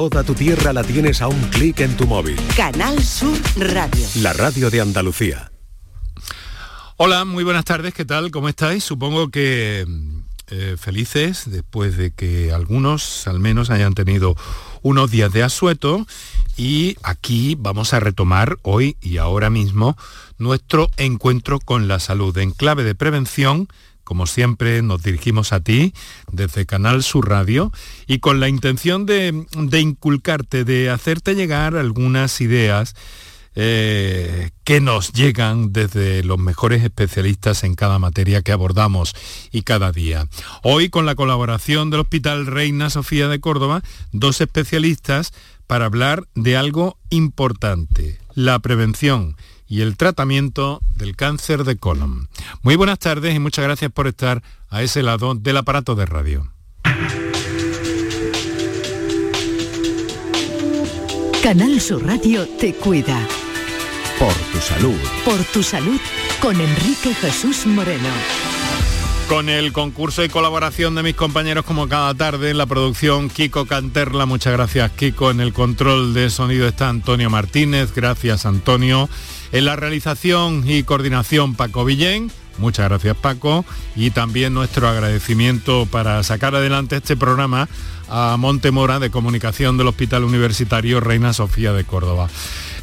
Toda tu tierra la tienes a un clic en tu móvil. Canal Sur Radio. La radio de Andalucía. Hola, muy buenas tardes, ¿qué tal? ¿Cómo estáis? Supongo que eh, felices después de que algunos al menos hayan tenido unos días de asueto y aquí vamos a retomar hoy y ahora mismo nuestro encuentro con la salud en clave de prevención como siempre, nos dirigimos a ti desde Canal Sur Radio y con la intención de, inculcarte, de hacerte llegar algunas ideas eh, que nos llegan desde los mejores especialistas en cada materia que abordamos y cada día. Hoy con la colaboración del Hospital Reina Sofía de Córdoba, dos especialistas para hablar de algo importante, la prevención y el tratamiento del cáncer de colon. Muy buenas tardes y muchas gracias por estar a ese lado del aparato de radio. Canal Sur Radio te cuida. Por tu salud. Por tu salud con Enrique Jesús Moreno. Con el concurso y colaboración de mis compañeros como cada tarde en la producción Kiko Canterla, muchas gracias Kiko, en el control de sonido está Antonio Martínez, gracias Antonio en la realización y coordinación Paco Villén, muchas gracias Paco, y también nuestro agradecimiento para sacar adelante este programa a Montemora de Comunicación del Hospital Universitario Reina Sofía de Córdoba.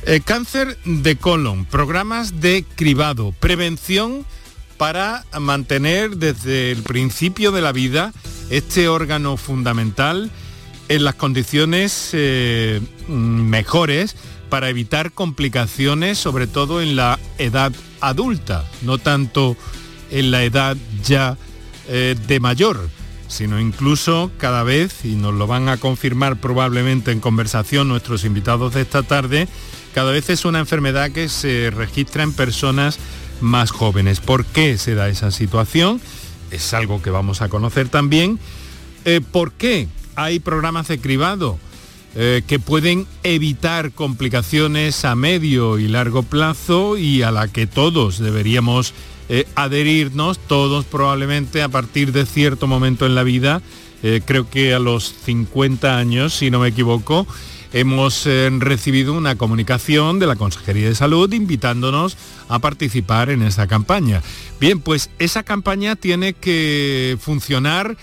Eh, cáncer de colon, programas de cribado, prevención para mantener desde el principio de la vida este órgano fundamental en las condiciones eh, mejores para evitar complicaciones, sobre todo en la edad adulta, no tanto en la edad ya eh, de mayor, sino incluso cada vez, y nos lo van a confirmar probablemente en conversación nuestros invitados de esta tarde, cada vez es una enfermedad que se registra en personas más jóvenes. ¿Por qué se da esa situación? Es algo que vamos a conocer también. Eh, ¿Por qué hay programas de cribado? Eh, que pueden evitar complicaciones a medio y largo plazo y a la que todos deberíamos eh, adherirnos, todos probablemente a partir de cierto momento en la vida, eh, creo que a los 50 años, si no me equivoco, hemos recibido una comunicación de la Consejería de Salud invitándonos a participar en esa campaña. Bien, pues esa campaña tiene que funcionar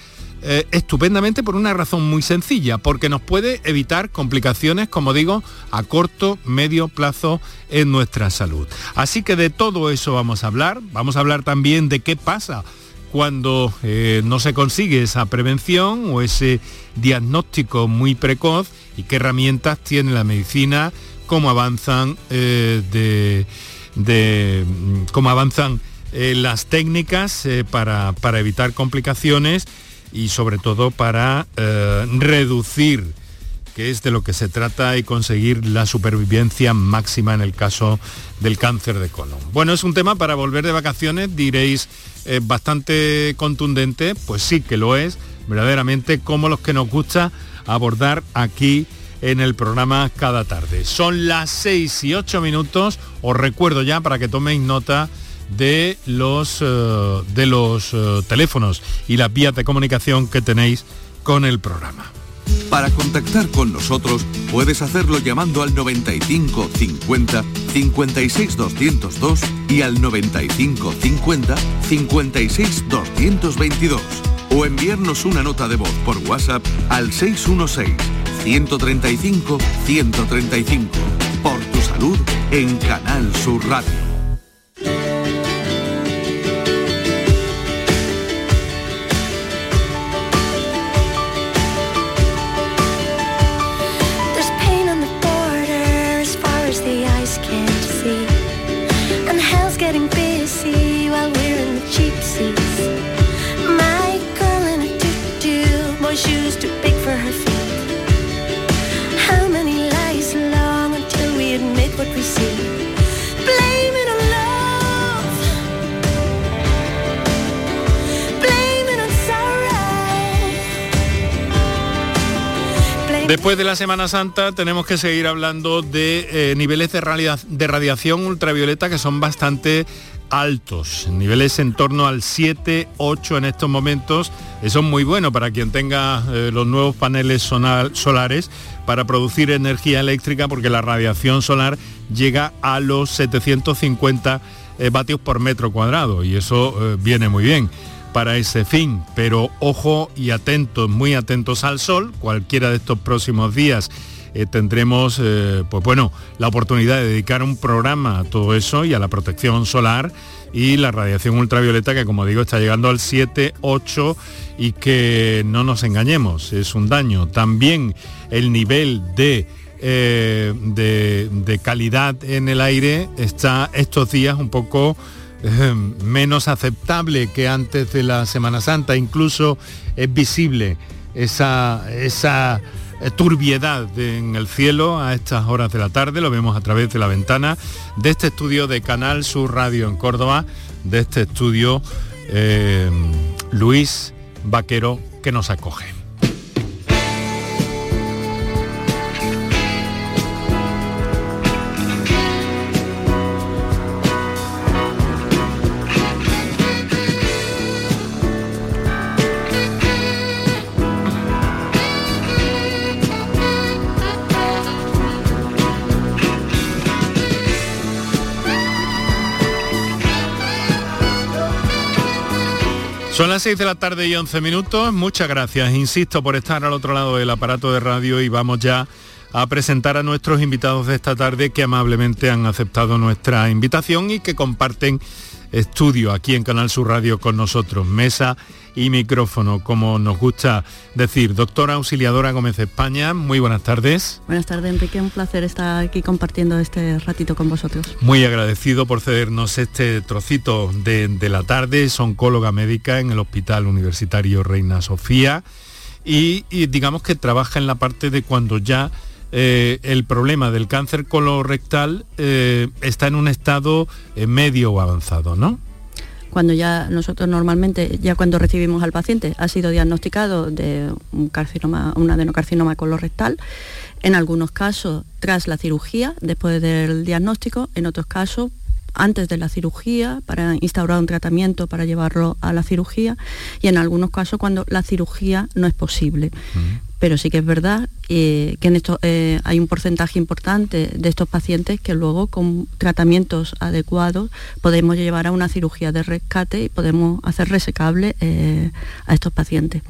eh, estupendamente por una razón muy sencilla, porque nos puede evitar complicaciones, como digo, a corto, medio plazo en nuestra salud. Así que de todo eso vamos a hablar. Vamos a hablar también de qué pasa cuando eh, no se consigue esa prevención o ese diagnóstico muy precoz y qué herramientas tiene la medicina, cómo avanzan eh, de, cómo avanzan las técnicas para, para evitar complicaciones y sobre todo para eh, reducir, que es de lo que se trata, y conseguir la supervivencia máxima en el caso del cáncer de colon. Bueno, es un tema para volver de vacaciones, diréis, eh, bastante contundente, pues sí que lo es, verdaderamente como los que nos gusta abordar aquí en el programa cada tarde. Son las 6 y 8 minutos, os recuerdo ya para que toméis nota de los, eh, de los eh, teléfonos y las vías de comunicación que tenéis con el programa. Para contactar con nosotros puedes hacerlo llamando al 95 50 56 202 y al 95 50 56 222 o enviarnos una nota de voz por WhatsApp al 616 135 135 por tu salud en Canal Sur Radio. Después de la Semana Santa tenemos que seguir hablando de eh, niveles de, radiación ultravioleta que son bastante altos, niveles en torno al 7, 8 en estos momentos. Eso es muy bueno para quien tenga eh, los nuevos paneles solares para producir energía eléctrica porque la radiación solar llega a los 750 eh, vatios por metro cuadrado y eso viene muy bien para ese fin. Pero ojo y atentos, muy atentos al sol, cualquiera de estos próximos días eh, tendremos eh, pues bueno, la oportunidad de dedicar un programa a todo eso y a la protección solar y la radiación ultravioleta que como digo está llegando al 7, 8 y que no nos engañemos, es un daño. También el nivel de, eh, de, calidad en el aire está estos días un poco menos aceptable que antes de la Semana Santa, incluso es visible esa, esa eh, turbiedad en el cielo a estas horas de la tarde, lo vemos a través de la ventana de este estudio de Canal Sur Radio en Córdoba, de este estudio eh, Luis Vaquero que nos acoge. Son las 6 de la tarde y 11 minutos. Muchas gracias, insisto, por estar al otro lado del aparato de radio y vamos ya a presentar a nuestros invitados de esta tarde que amablemente han aceptado nuestra invitación y que comparten estudio aquí en Canal Sur Radio con nosotros. Mesa y micrófono, como nos gusta decir. Doctora Auxiliadora Gómez España, muy buenas tardes. Buenas tardes, Enrique, un placer estar aquí compartiendo este ratito con vosotros. Muy agradecido por cedernos este trocito de, la tarde, es oncóloga médica en el Hospital Universitario Reina Sofía y, digamos que trabaja en la parte de cuando ya eh, el problema del cáncer colorectal eh, está en un estado eh, medio o avanzado, ¿no? cuando ya nosotros normalmente, ya cuando recibimos al paciente, ha sido diagnosticado de un, carcinoma, un adenocarcinoma colorectal, en algunos casos tras la cirugía, después del diagnóstico, en otros casos antes de la cirugía para instaurar un tratamiento para llevarlo a la cirugía y en algunos casos cuando la cirugía no es posible pero sí que es verdad eh, que en esto eh, hay un porcentaje importante de estos pacientes que luego con tratamientos adecuados podemos llevar a una cirugía de rescate y podemos hacer resecable eh, a estos pacientes.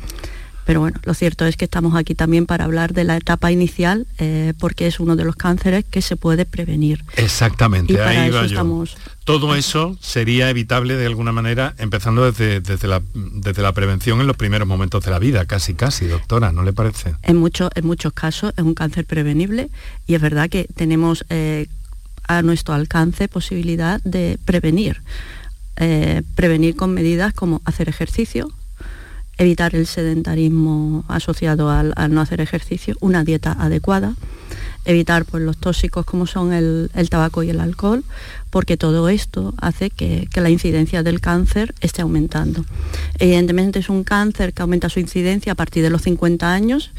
Pero bueno, lo cierto es que estamos aquí también para hablar de la etapa inicial, eh, porque es uno de los cánceres que se puede prevenir. Exactamente, ahí va yo. Todo eso sería evitable de alguna manera, empezando desde, desde, la, desde la prevención en los primeros momentos de la vida, casi casi, doctora, ¿no le parece? En, muchos en muchos casos es un cáncer prevenible y es verdad que tenemos eh, a nuestro alcance posibilidad de prevenir. Eh, prevenir con medidas como hacer ejercicio, evitar el sedentarismo asociado al, no hacer ejercicio, una dieta adecuada, evitar pues, los tóxicos como son el, tabaco y el alcohol, porque todo esto hace que, la incidencia del cáncer esté aumentando. Evidentemente es un cáncer que aumenta su incidencia a partir de los 50 años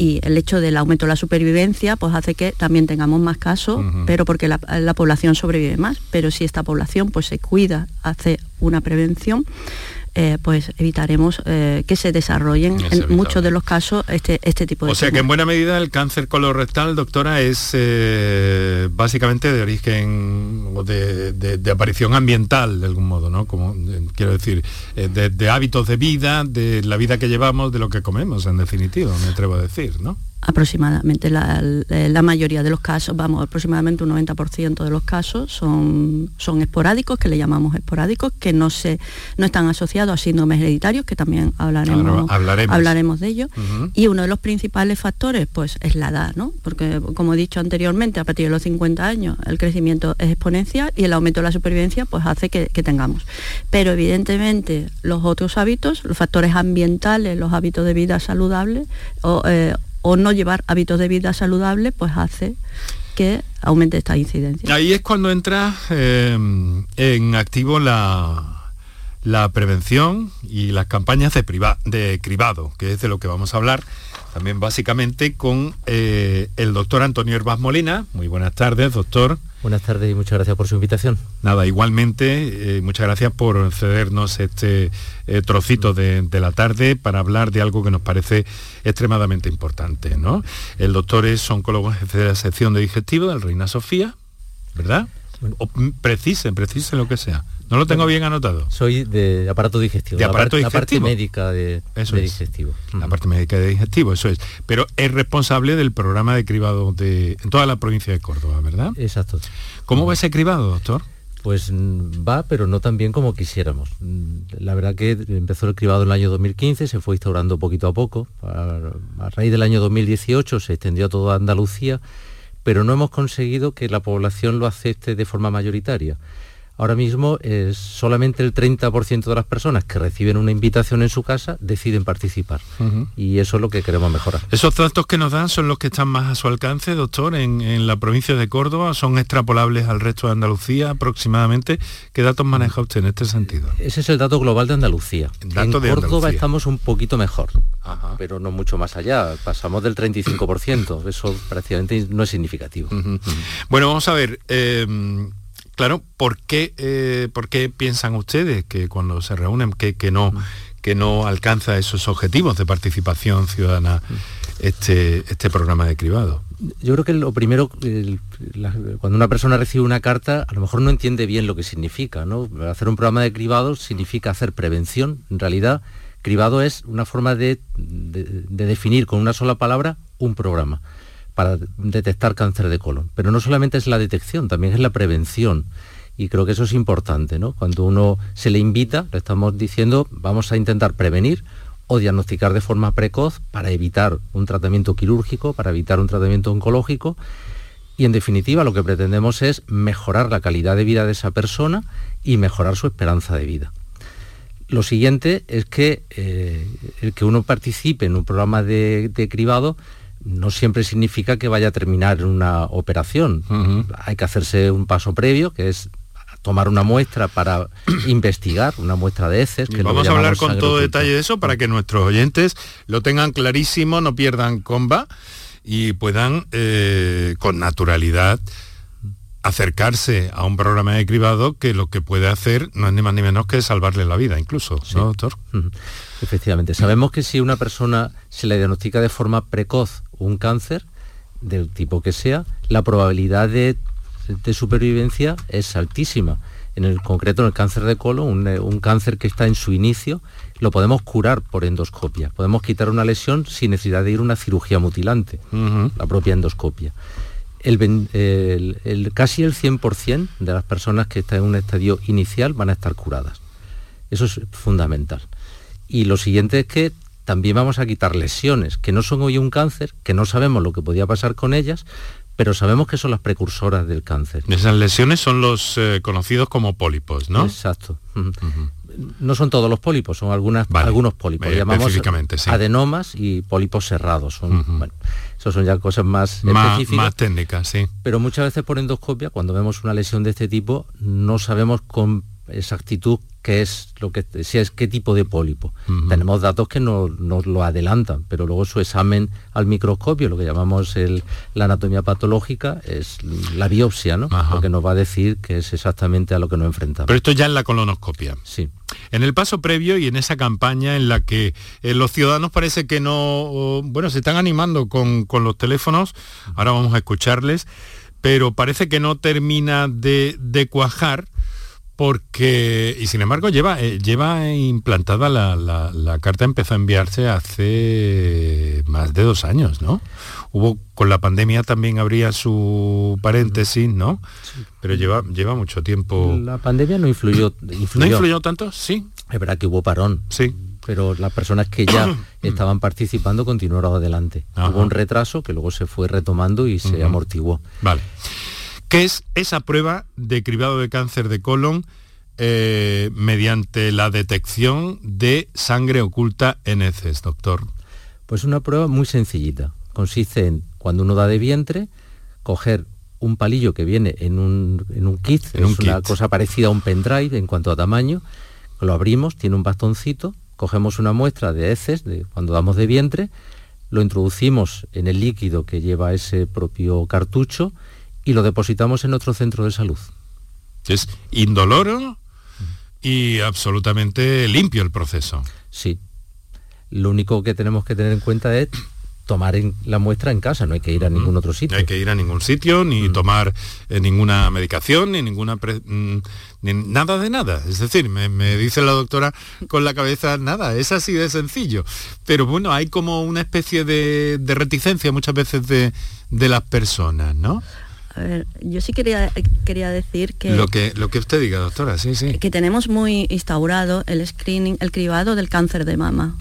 y el hecho del aumento de la supervivencia pues hace que también tengamos más casos, pero porque la, la, población sobrevive más. Pero si esta población pues se cuida, hace una prevención, eh, pues evitaremos eh, que se desarrollen en muchos de los casos este, este tipo de O sea que en buena medida el cáncer colorectal, doctora, es eh, básicamente de origen o de, aparición ambiental de algún modo, ¿no? Como quiero decir, de, de hábitos de vida, de la vida que llevamos, de lo que comemos, en definitiva, me atrevo a decir, ¿no? Aproximadamente la, mayoría de los casos, vamos, aproximadamente un 90% de los casos son, son esporádicos, que le llamamos esporádicos, que no, se, no están asociados a síndromes hereditarios, que también hablaremos, hablaremos. de ello. Y uno de los principales factores, pues, es la edad, ¿no? Porque, como he dicho anteriormente, a partir de los 50 años el crecimiento es exponencial y el aumento de la supervivencia, pues, hace que, tengamos. Pero, evidentemente, los otros hábitos, los factores ambientales, los hábitos de vida saludables, o, eh, o no llevar hábitos de vida saludables, pues hace que aumente esta incidencia. Ahí es cuando entra eh, en activo la, la, prevención y las campañas de, de cribado, que es de lo que vamos a hablar también básicamente con eh, el doctor Antonio Herbaz Molina. Muy buenas tardes, doctor. Buenas tardes y muchas gracias por su invitación. Nada, igualmente, eh, muchas gracias por cedernos este eh, trocito de, la tarde para hablar de algo que nos parece extremadamente importante. ¿no? El doctor es oncólogo jefe de la sección de digestivo del Reina Sofía, ¿verdad? O, precisen, precisen lo que sea. No lo tengo bien anotado. Soy de aparato digestivo. De aparato la, parte, médica de, digestivo. La parte médica de digestivo, eso es. Pero es responsable del programa de cribado de, en toda la provincia de Córdoba, ¿verdad? Exacto. ¿Cómo va ese cribado, doctor? Pues mm, va, pero no tan bien como quisiéramos. Mm, la verdad que empezó el cribado en el año 2015, se fue instaurando poquito a poco. A, raíz del año 2018 se extendió a toda Andalucía, pero no hemos conseguido que la población lo acepte de forma mayoritaria. Ahora mismo es solamente el 30% de las personas que reciben una invitación en su casa deciden participar. Y eso es lo que queremos mejorar. ¿Esos datos que nos dan son los que están más a su alcance, doctor, en, la provincia de Córdoba? ¿Son extrapolables al resto de Andalucía aproximadamente? ¿Qué datos maneja usted en este sentido? Ese es el dato global de Andalucía. en Córdoba estamos un poquito mejor, pero no mucho más allá. Pasamos del 35%. Eso prácticamente no es significativo. Bueno, vamos a ver. Eh, Claro, ¿por qué, eh, ¿por qué piensan ustedes que cuando se reúnen que, que, no, que no alcanza esos objetivos de participación ciudadana este, este programa de cribado? Yo creo que lo primero, cuando una persona recibe una carta, a lo mejor no entiende bien lo que significa. ¿no? Hacer un programa de cribado significa hacer prevención. En realidad, cribado es una forma de definir con una sola palabra un programa para detectar cáncer de colon. Pero no solamente es la detección, también es la prevención. Y creo que eso es importante, ¿no? Cuando uno se le invita, le estamos diciendo, vamos a intentar prevenir o diagnosticar de forma precoz para evitar un tratamiento quirúrgico, para evitar un tratamiento oncológico. Y en definitiva lo que pretendemos es mejorar la calidad de vida de esa persona y mejorar su esperanza de vida. Lo siguiente es que eh, el que uno participe en un programa de, de cribado no siempre significa que vaya a terminar una operación. Hay que hacerse un paso previo, que es tomar una muestra para investigar, una muestra de heces. Que Vamos a hablar con todo detalle de eso para que nuestros oyentes lo tengan clarísimo, no pierdan comba y puedan eh, con naturalidad acercarse a un programa de cribado que lo que puede hacer no es ni más ni menos que salvarle la vida incluso, ¿no, doctor? Efectivamente. Sabemos que si una persona se le diagnostica de forma precoz un cáncer, del tipo que sea, la probabilidad de, supervivencia es altísima. En el concreto, en el cáncer de colon, un, cáncer que está en su inicio, lo podemos curar por endoscopia. Podemos quitar una lesión sin necesidad de ir a una cirugía mutilante, la propia endoscopia. El, casi el 100% de las personas que están en un estadio inicial van a estar curadas. Eso es fundamental. Y lo siguiente es que también vamos a quitar lesiones, que no son hoy un cáncer, que no sabemos lo que podía pasar con ellas, pero sabemos que son las precursoras del cáncer. Esas lesiones son los eh, conocidos como pólipos, ¿no? Exacto. No son todos los pólipos, son algunas, algunos pólipos. Eh, llamamos adenomas y pólipos cerrados. Son, bueno, eso son ya cosas más, más específicas. Más técnicas, sí. Pero muchas veces por endoscopia, cuando vemos una lesión de este tipo, no sabemos con exactitud qué es lo que si es qué tipo de pólipo. Tenemos datos que nos, lo adelantan, pero luego su examen al microscopio, lo que llamamos la anatomía patológica, es la biopsia, ¿no? Lo que nos va a decir que es exactamente a lo que nos enfrentamos. Pero esto ya en la colonoscopia. Sí. En el paso previo y en esa campaña en la que eh, los ciudadanos parece que no, bueno, se están animando con, con los teléfonos, ahora vamos a escucharles, pero parece que no termina de, de cuajar porque, y sin embargo, lleva, eh, lleva implantada la, carta, empezó a enviarse hace más de dos años, ¿no? Hubo, con la pandemia también habría su paréntesis, ¿no? Pero lleva, lleva mucho tiempo. La pandemia no influyó, ¿No influyó tanto? Sí. Es verdad que hubo parón. Sí. Pero las personas que ya estaban participando continuaron adelante. Hubo un retraso que luego se fue retomando y se amortiguó. Vale. ¿Qué es esa prueba de cribado de cáncer de colon eh, mediante la detección de sangre oculta en heces, doctor? Pues una prueba muy sencillita. Consiste en, cuando uno da de vientre, coger un palillo que viene en un, kit, es una cosa parecida a un pendrive en cuanto a tamaño, lo abrimos, tiene un bastoncito, cogemos una muestra de heces de cuando damos de vientre, lo introducimos en el líquido que lleva ese propio cartucho y lo depositamos en nuestro centro de salud. Es indoloro y absolutamente limpio el proceso. Sí. Lo único que tenemos que tener en cuenta es tomar la muestra en casa, no hay que ir a ningún otro sitio. No hay que ir a ningún sitio, ni tomar eh, ninguna medicación, ni ninguna... Mm, nada de nada. Es decir, me, dice la doctora con la cabeza, nada, es así de sencillo. Pero bueno, hay como una especie de, reticencia muchas veces de, de las personas, ¿no? Ver, yo sí quería, quería decir que... Lo, que... lo que usted diga, doctora, sí, sí. Que tenemos muy instaurado el screening, el cribado del cáncer de mama.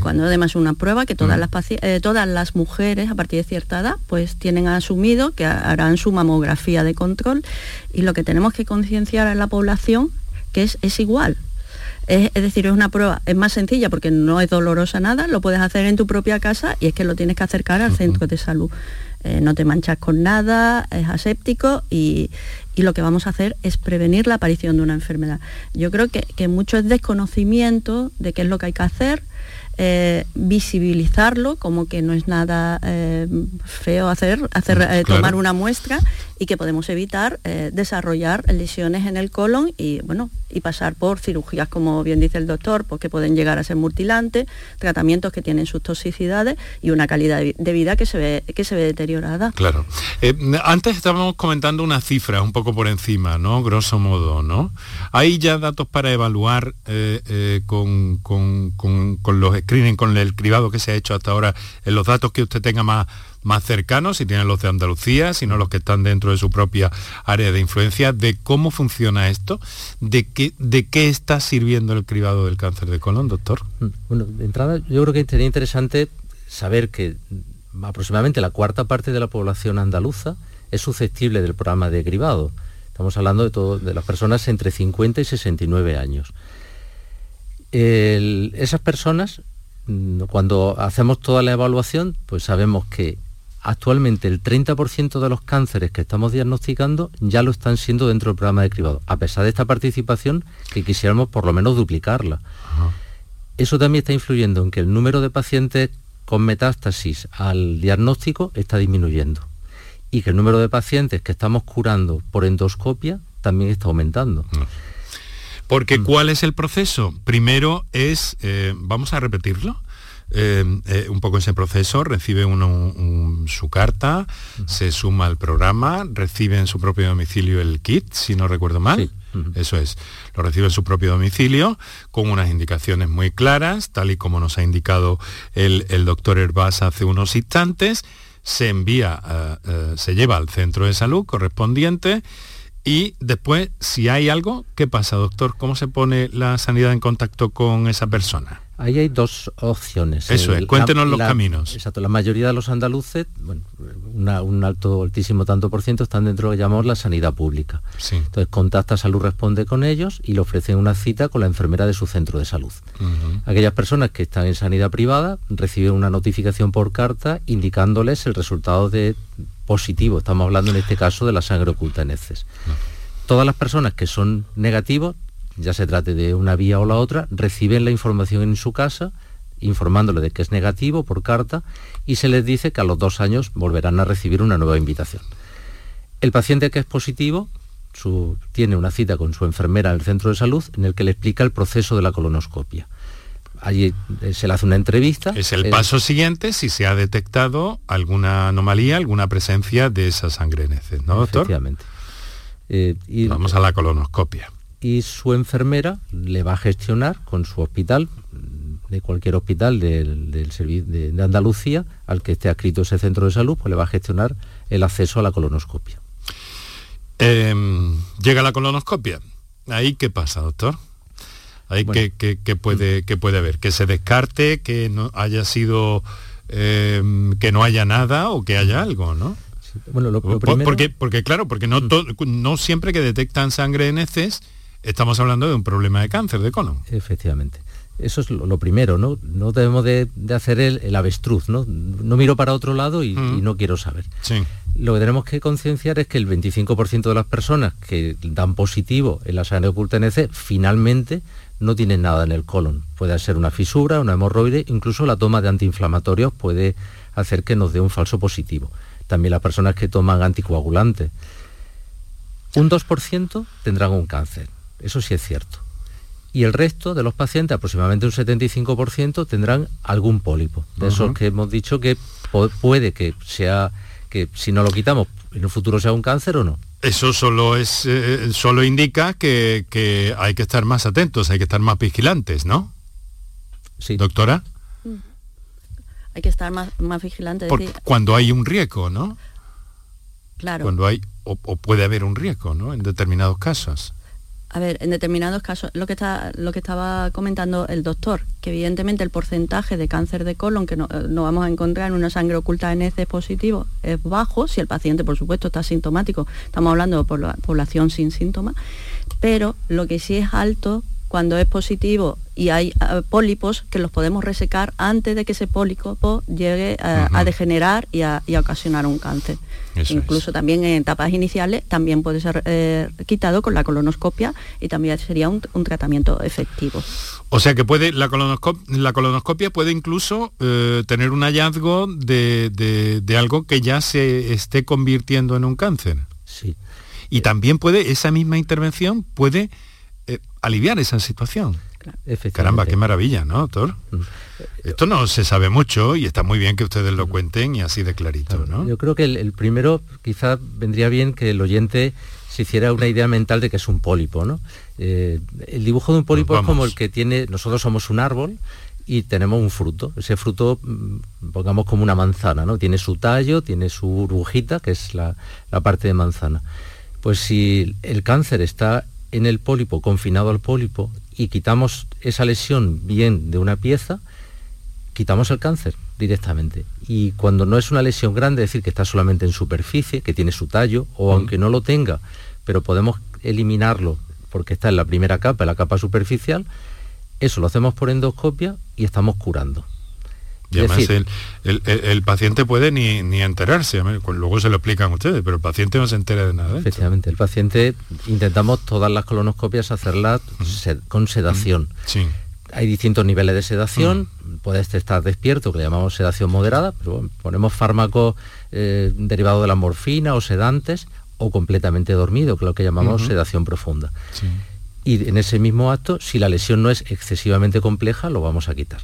Cuando además una prueba que todas, mm. las eh, todas las mujeres a partir de cierta edad pues tienen asumido que harán su mamografía de control y lo que tenemos que concienciar a la población que es, es igual. Es, decir, es una prueba, es más sencilla porque no es dolorosa nada, lo puedes hacer en tu propia casa y es que lo tienes que acercar al centro de salud. Eh, no te manchas con nada, es aséptico y, lo que vamos a hacer es prevenir la aparición de una enfermedad. Yo creo que, que mucho es desconocimiento de qué es lo que hay que hacer, eh, visibilizarlo como que no es nada eh, feo hacer, hacer eh, tomar una muestra y que podemos evitar desarrollar lesiones en el colon y bueno y pasar por cirugías como bien dice el doctor porque pueden llegar a ser mutilantes tratamientos que tienen sus toxicidades y una calidad de vida que se ve que se ve deteriorada. Claro. Antes estábamos comentando una cifra un poco por encima no grosso modo no hay ya datos para evaluar con, con, con, con los screening con el cribado que se ha hecho hasta ahora en los datos que usted tenga más, más cercanos, si tiene los de Andalucía, si no los que están dentro de su propia área de influencia, de cómo funciona esto, de qué, de qué está sirviendo el cribado del cáncer de colon, doctor. Mm, bueno, de entrada yo creo que sería interesante saber que aproximadamente la cuarta parte de la población andaluza es susceptible del programa de cribado. Estamos hablando de, todo, de las personas entre 50 y 69 años. esas personas Mm, cuando hacemos toda la evaluación, pues sabemos que actualmente el 30% de los cánceres que estamos diagnosticando ya lo están siendo dentro del programa de cribado, a pesar de esta participación que quisiéramos por lo menos duplicarla. Eso también está influyendo en que el número de pacientes con metástasis al diagnóstico está disminuyendo y que el número de pacientes que estamos curando por endoscopia también está aumentando. Porque mm. ¿cuál es el proceso? Primero es, eh, vamos a repetirlo, eh, eh, un poco ese proceso, recibe uno su carta, se suma al programa, recibe en su propio domicilio el kit, si no recuerdo mal. Eso es, lo recibe en su propio domicilio con unas indicaciones muy claras, tal y como nos ha indicado el, doctor Herbás hace unos instantes, se envía, se lleva al centro de salud correspondiente y después, si hay algo, ¿qué pasa, doctor? ¿Cómo se pone la sanidad en contacto con esa persona? Ahí hay dos opciones. Eso es, cuéntenos los caminos. Exacto, la mayoría de los andaluces, bueno, un alto, altísimo tanto por ciento están dentro de lo que llamamos la sanidad pública. Entonces contacta Salud Responde con ellos y le ofrecen una cita con la enfermera de su centro de salud. Aquellas personas que están en sanidad privada reciben una notificación por carta indicándoles el resultado de positivo. Estamos hablando en este caso de la sangre oculta en heces. Todas las personas que son negativos, ya se trate de una vía o la otra, reciben la información en su casa informándole de que es negativo por carta y se les dice que a los dos años volverán a recibir una nueva invitación. El paciente que es positivo tiene una cita con su enfermera en el centro de salud en el que le explica el proceso de la colonoscopia allí eh, se le hace una entrevista. Es el paso siguiente si se ha detectado alguna anomalía, alguna presencia de esa sangre en heces, ¿no, doctor? Efectivamente. Eh, y, Vamos a la colonoscopia. Y su enfermera le va a gestionar con su hospital, de cualquier hospital del, de, de, Andalucía, al que esté adscrito ese centro de salud, pues le va a gestionar el acceso a la colonoscopia. Em, llega la colonoscopia. ¿Ahí qué pasa, doctor? Hay que, que, puede, que puede haber, que se descarte, que no haya sido, em, que no haya nada o que haya algo, ¿no? Bueno, lo, porque, porque claro, porque no, mm. no siempre que detectan sangre en heces estamos hablando de un problema de cáncer de colon. Efectivamente. Eso es lo, primero, ¿no? No debemos de, hacer el, avestruz, ¿no? No miro para otro lado y, mm. no quiero saber. Sí. Lo que tenemos que concienciar es que el 25% de las personas que dan positivo en la sangre oculta heces finalmente no tiene nada en el colon. Puede ser una fisura, una hemorroide, incluso la toma de antiinflamatorios puede hacer que nos dé un falso positivo. también las personas que toman anticoagulantes. Un 2% tendrán un cáncer, eso sí es cierto. Y el resto de los pacientes, aproximadamente un 75%, tendrán algún pólipo. De esos que hemos dicho que puede que sea, que si no lo quitamos, en un futuro sea un cáncer o no. Eso solo es eh, solo indica que, hay que estar más atentos, hay que estar más vigilantes, ¿no? Sí. Doctora. Hay que estar más, más vigilantes. cuando hay un riesgo, ¿no? Claro. Cuando hay, o, puede haber un riesgo, ¿no? En determinados casos. A ver, en determinados casos, lo que, está, lo que estaba comentando el doctor, que evidentemente el porcentaje de cáncer de colon que no, eh, vamos a encontrar en una sangre oculta en heces positivo es bajo, si el paciente, por supuesto, está sintomático. Estamos hablando de población sin síntomas, pero lo que sí es alto cuando es positivo y hay eh, pólipos que los podemos resecar antes de que ese pólipo llegue a, degenerar y a, ocasionar un cáncer. Incluso también en etapas iniciales también puede ser eh, quitado con la colonoscopia y también sería un, tratamiento efectivo. O sea que puede la, colonoscopia, puede incluso eh, tener un hallazgo de, de algo que ya se esté convirtiendo en un cáncer. Sí. Y también puede, esa misma intervención puede eh, aliviar esa situación. Caramba, qué maravilla, ¿no, doctor? Mm. Esto no se sabe mucho y está muy bien que ustedes lo cuenten y así de clarito, ¿no? Yo creo que el, primero quizá vendría bien que el oyente se hiciera una idea mental de que es un pólipo, ¿no? Eh, el dibujo de un pólipo es como el que tiene, nosotros somos un árbol y tenemos un fruto. Ese fruto, mm, pongamos como una manzana, ¿no? Tiene su tallo, tiene su burbujita, que es la, la parte de manzana. Pues si el cáncer está en el pólipo, confinado al pólipo, y quitamos esa lesión bien de una pieza, quitamos el cáncer directamente. Y cuando no es una lesión grande, es decir, que está solamente en superficie, que tiene su tallo, o aunque no lo tenga, pero podemos eliminarlo porque está en la primera capa, en la capa superficial, eso lo hacemos por endoscopia y estamos curando. Y además el, paciente puede ni, ni enterarse, luego se lo explican ustedes, pero el paciente no se entera de nada. Efectivamente, el paciente intentamos todas las colonoscopias hacerlas con sedación. Sí. Hay distintos niveles de sedación, puedes estar despierto, que le llamamos sedación moderada, pero ponemos fármacos eh, derivados de la morfina o sedantes, o completamente dormido, que es lo que llamamos sedación profunda. Y en ese mismo acto, si la lesión no es excesivamente compleja, lo vamos a quitar.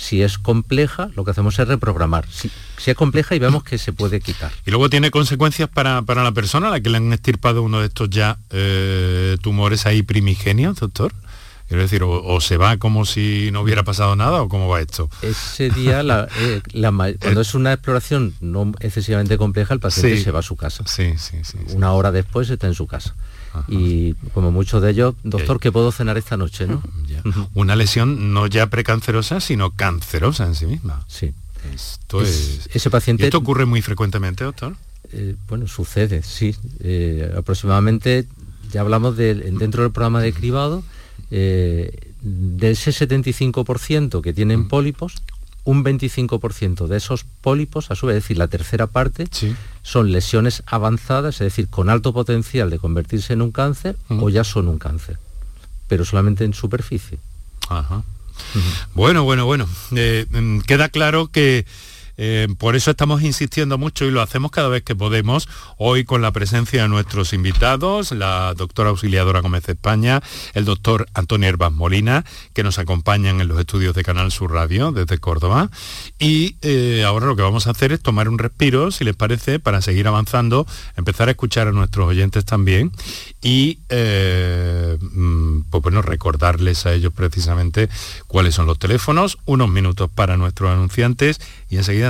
Si es compleja, lo que hacemos es reprogramar. Si, es compleja y vemos que se puede quitar. Y luego tiene consecuencias para, la persona a la que le han extirpado uno de estos ya eh, tumores ahí primigenios, doctor. Quiero decir, o, se va como si no hubiera pasado nada o cómo va esto. Ese día, eh, cuando es una exploración no excesivamente compleja, el paciente se va a su casa. Sí, sí, sí, Una hora después está en su casa y como muchos de ellos, doctor, que puedo cenar esta noche, ¿no? Una lesión no ya precancerosa, sino cancerosa en sí misma. Sí. Esto es, ese paciente. esto ocurre muy frecuentemente, doctor? Eh, bueno, sucede, sí. Eh, aproximadamente, ya hablamos de, dentro del programa de cribado, eh, de ese 75% que tienen pólipos, un 25% de esos pólipos, a su vez, es decir, la tercera parte, son lesiones avanzadas, es decir, con alto potencial de convertirse en un cáncer o ya son un cáncer, pero solamente en superficie. Bueno, bueno, bueno. Eh, mm, queda claro que eh, por eso estamos insistiendo mucho y lo hacemos cada vez que podemos, hoy con la presencia de nuestros invitados, la doctora auxiliadora Gómez España, el doctor Antonio Herbas Molina, que nos acompañan en los estudios de Canal Sur Radio desde Córdoba. Y eh, ahora lo que vamos a hacer es tomar un respiro, si les parece, para seguir avanzando, empezar a escuchar a nuestros oyentes también y eh, mm, pues bueno, recordarles a ellos precisamente cuáles son los teléfonos, unos minutos para nuestros anunciantes y enseguida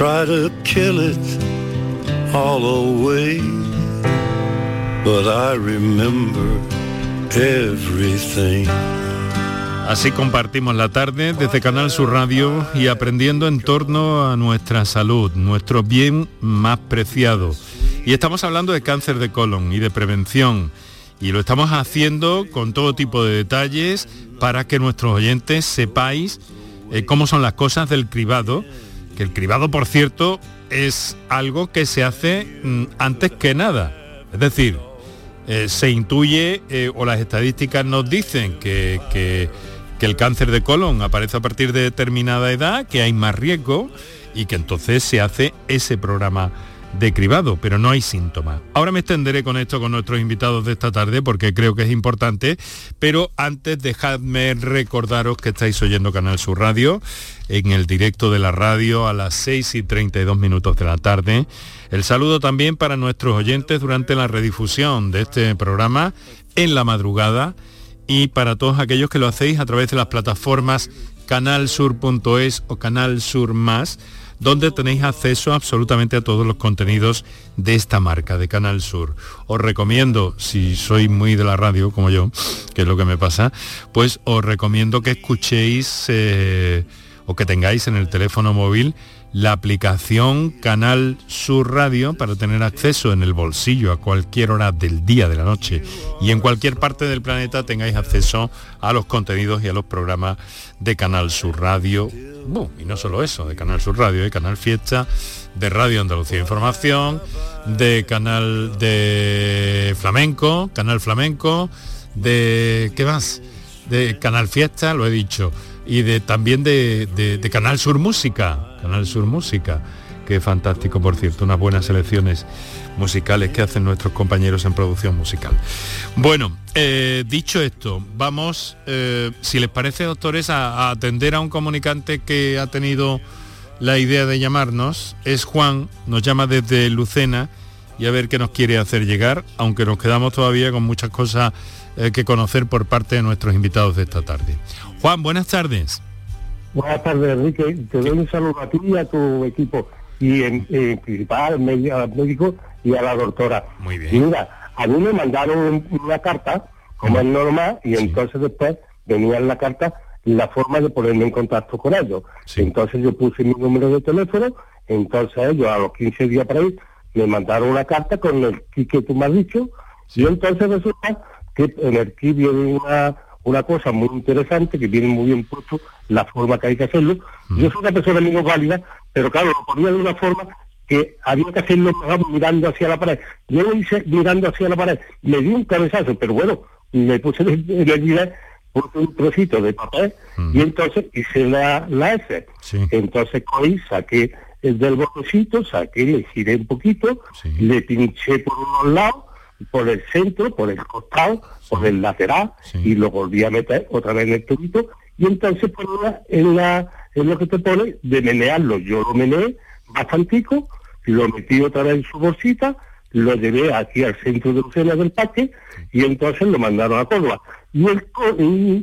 Try to kill it all away, but I remember everything. Así compartimos la tarde desde Canal Sur Radio y aprendiendo en torno a nuestra salud, nuestro bien más preciado. Y estamos hablando de cáncer de colon y de prevención. Y lo estamos haciendo con todo tipo de detalles para que nuestros oyentes sepáis eh, cómo son las cosas del cribado, el cribado, por cierto, es algo que se hace mm, antes que nada. Es decir, eh, se intuye eh, o las estadísticas nos dicen que, que el cáncer de colon aparece a partir de determinada edad, que hay más riesgo y que entonces se hace ese programa de cribado, pero no hay síntomas. Ahora me extenderé con esto con nuestros invitados de esta tarde porque creo que es importante, pero antes dejadme recordaros que estáis oyendo Canal Sur Radio en el directo de la radio a las 6 y 32 minutos de la tarde. El saludo también para nuestros oyentes durante la redifusión de este programa en la madrugada y para todos aquellos que lo hacéis a través de las plataformas canalsur.es o Canal Sur Más donde tenéis acceso absolutamente a todos los contenidos de esta marca, de Canal Sur. Os recomiendo, si sois muy de la radio, como yo, que es lo que me pasa, pues os recomiendo que escuchéis eh, o que tengáis en el teléfono móvil la aplicación Canal Sur Radio para tener acceso en el bolsillo a cualquier hora del día, de la noche y en cualquier parte del planeta tengáis acceso a los contenidos y a los programas de Canal Sur Radio. Y no solo eso, de Canal Sur Radio, de Canal Fiesta, de Radio Andalucía Información, de Canal de Flamenco, Canal Flamenco, de... ¿qué más? De Canal Fiesta, lo he dicho y de, también de, Canal Sur Música, Canal Sur Música, que fantástico, por cierto, unas buenas selecciones musicales que hacen nuestros compañeros en producción musical. Bueno, eh, dicho esto, vamos, eh, si les parece, doctores, a, atender a un comunicante que ha tenido la idea de llamarnos. Es Juan, nos llama desde Lucena y a ver qué nos quiere hacer llegar, aunque nos quedamos todavía con muchas cosas eh, que conocer por parte de nuestros invitados de esta tarde. Juan, buenas tardes. Buenas tardes, Enrique. Te doy un saludo a ti y a tu equipo y en, principal al médico y a la doctora. Muy bien. mira, a mí me mandaron una carta, como es normal, y entonces después venía en la carta la forma de ponerme en contacto con ellos. Entonces yo puse mi número de teléfono, entonces ellos a los 15 días para ir me mandaron una carta con el kit que tú me has dicho, y entonces resulta que en el kit viene una una cosa muy interesante que viene muy bien puesto la forma que hay que hacerlo. Yo soy una persona válida pero claro, lo ponía de una forma que había que hacerlo mirando hacia la pared. Yo lo hice mirando hacia la pared, me di un cabezazo, pero bueno, me puse en el video, puse un trocito de papel y entonces hice la, la S. Entonces cogí, saqué el del botecito, saqué, le giré un poquito, le pinché por unos lados, por el centro, por el costado, por el lateral, y lo volví a meter otra vez en el tubito, y entonces ponía en la, en lo que te pone de menearlo. Yo lo meneé bastantico, lo metí otra vez en su bolsita, lo llevé aquí al centro de Lucena del Parque y entonces lo mandaron a Córdoba. Y el,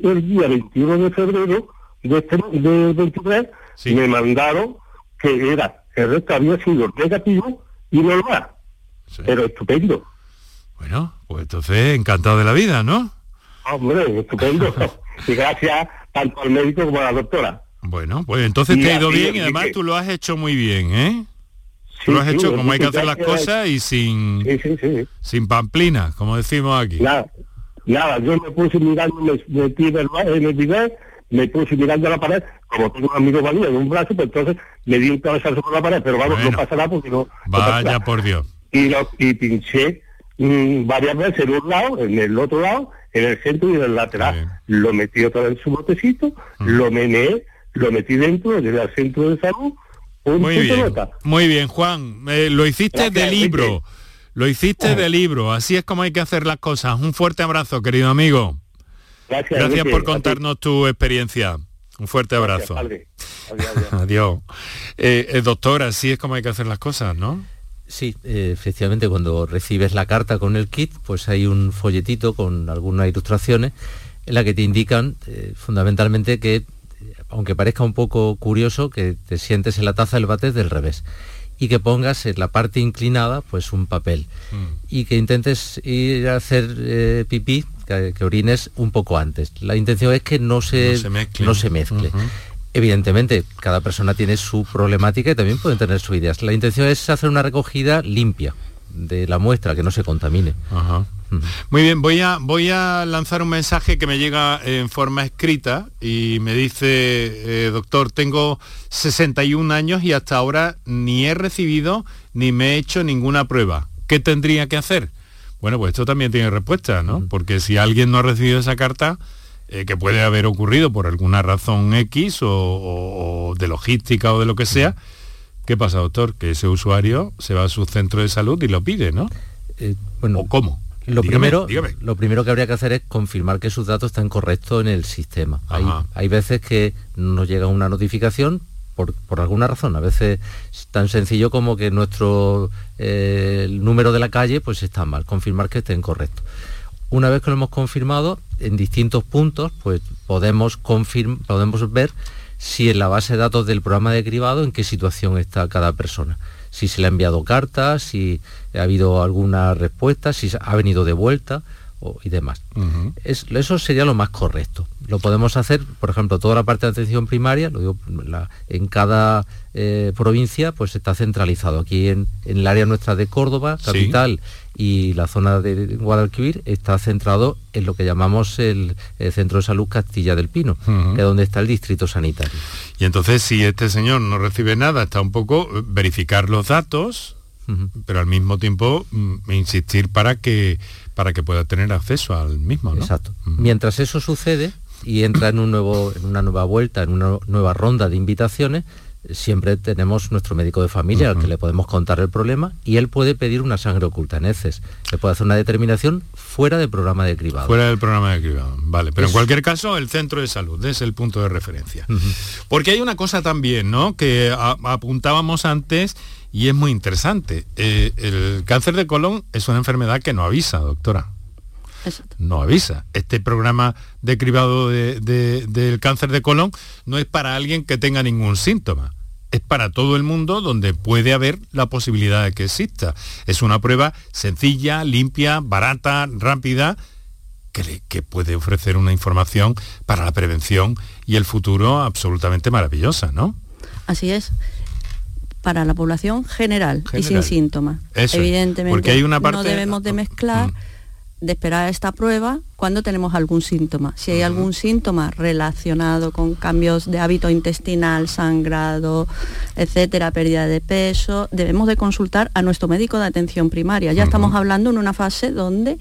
el, día 21 de febrero de este de 23 me mandaron que era el resto había sido negativo y normal. Pero estupendo. Bueno, pues entonces encantado de la vida, ¿no? Hombre, estupendo. y gracias tanto al médico como a la doctora. Bueno, pues entonces te ha ido bien y además tú lo has hecho muy bien, ¿eh? Tú lo has hecho como hay que hacer las cosas y sin sin pamplina, como decimos aquí. Nada, nada, yo me puse mirando, me metí en el video, me puse mirando a la pared, como tengo un amigo valido en un brazo, pues entonces me di un cabezazo por la pared, pero vamos, no pasa nada porque no... Vaya por Dios. Y, lo, y pinché mm, varias veces en un lado, en el otro lado, en el centro y en el lateral. Lo metí otra vez en su botecito, mm. lo meneé, lo metí dentro, llevé al centro de salud, muy bien, muy bien, Juan. Eh, lo hiciste de libro. Lo hiciste de libro. Así es como hay que hacer las cosas. Un fuerte abrazo, querido amigo. Gracias, por contarnos tu experiencia. Un fuerte abrazo. Adiós. Eh, eh, doctora, así es como hay que hacer las cosas, ¿no? Sí, efectivamente, cuando recibes la carta con el kit, pues hay un folletito con algunas ilustraciones en la que te indican fundamentalmente que aunque parezca un poco curioso, que te sientes en la taza del bate del revés y que pongas en la parte inclinada pues un papel mm. y que intentes ir a hacer eh, pipí, que, orines un poco antes. La intención es que no se, no se mezcle. Evidentemente, cada persona tiene su problemática y también pueden tener sus ideas. La intención es hacer una recogida limpia de la muestra, que no se contamine. Muy bien, voy a, voy a lanzar un mensaje que me llega en forma escrita y me dice, eh, doctor, tengo 61 años y hasta ahora ni he recibido ni me he hecho ninguna prueba. ¿Qué tendría que hacer? Bueno, pues esto también tiene respuesta, ¿no? Porque si alguien no ha recibido esa carta, eh, que puede haber ocurrido por alguna razón X o, de logística o de lo que sea, ¿qué pasa, doctor? Que ese usuario se va a su centro de salud y lo pide, ¿no? Eh, bueno, ¿O cómo? Lo, primero, lo primero que habría que hacer es confirmar que sus datos están correctos en el sistema. Hay, veces que nos llega una notificación por, alguna razón. A veces es tan sencillo como que nuestro eh, número de la calle pues está mal. Confirmar que estén correctos. Una vez que lo hemos confirmado, en distintos puntos, pues podemos, podemos ver si en la base de datos del programa de cribado en qué situación está cada persona. Si se le ha enviado cartas, si ha habido alguna respuesta, si ha venido de vuelta y demás. eso sería lo más correcto. Lo podemos hacer, por ejemplo, toda la parte de atención primaria, lo digo, en cada eh, provincia pues está centralizado. Aquí en, el área nuestra de Córdoba, capital, y la zona de Guadalquivir está centrado en lo que llamamos el, Centro de Salud Castilla del Pino, que es donde está el distrito sanitario. Y entonces si este señor no recibe nada, está un poco eh, verificar los datos, pero al mismo tiempo mm, insistir para que para que pueda tener acceso al mismo. ¿no? Exacto. Mientras eso sucede y entra en, un nuevo, en una nueva vuelta, en una nueva ronda de invitaciones, siempre tenemos nuestro médico de familia al que le podemos contar el problema y él puede pedir una sangre oculta en heces. Se puede hacer una determinación fuera del programa de cribado. Fuera del programa de cribado, vale. Pero en cualquier caso, el centro de salud es el punto de referencia. Porque hay una cosa también, ¿no? Que apuntábamos antes y es muy interesante. Eh, el cáncer de colon es una enfermedad que no avisa, doctora. No avisa. Este programa de cribado del cáncer de colon no es para alguien que tenga ningún síntoma es para todo el mundo donde puede haber la posibilidad de que exista. Es una prueba sencilla, limpia, barata, rápida, que, que, puede ofrecer una información para la prevención y el futuro absolutamente maravillosa, ¿no? Así es. Para la población general, y sin síntomas. Evidentemente, porque hay una parte... no debemos de mezclar. Mm de esperar esta prueba cuando tenemos algún síntoma. Si hay algún síntoma relacionado con cambios de hábito intestinal, sangrado, etcétera, pérdida de peso, debemos de consultar a nuestro médico de atención primaria. Ya estamos hablando en una fase donde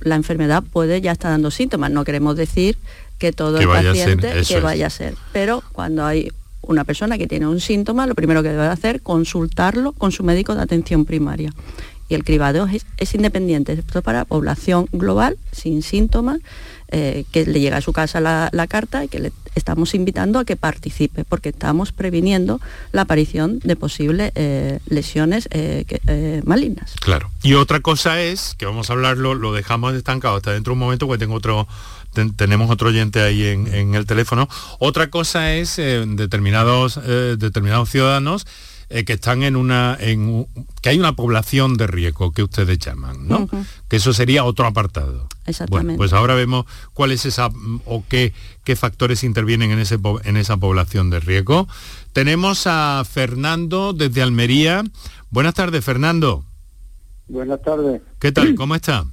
la enfermedad puede ya estar dando síntomas. No queremos decir que todo el paciente que vaya a ser, pero cuando hay una persona que tiene un síntoma, lo primero que debe hacer es consultarlo con su médico de atención primaria y el cribado es, independiente, esto para población global, sin síntomas, eh, que le llega a su casa la, carta y que le estamos invitando a que participe, porque estamos previniendo la aparición de posibles eh, lesiones eh, malignas. Claro. Y otra cosa es, que vamos a hablarlo, lo dejamos estancado hasta dentro de un momento, porque tengo otro tenemos otro oyente ahí en, el teléfono. Otra cosa es determinados, determinados ciudadanos eh, que están en una en, que hay una población de riesgo que ustedes llaman, ¿no? Que eso sería otro apartado. Exactamente. Bueno, pues ahora vemos cuál es esa o qué, qué factores intervienen en, ese, en esa población de riesgo. Tenemos a Fernando desde Almería. Buenas tardes, Fernando. Buenas tardes. ¿Qué tal? ¿Cómo está?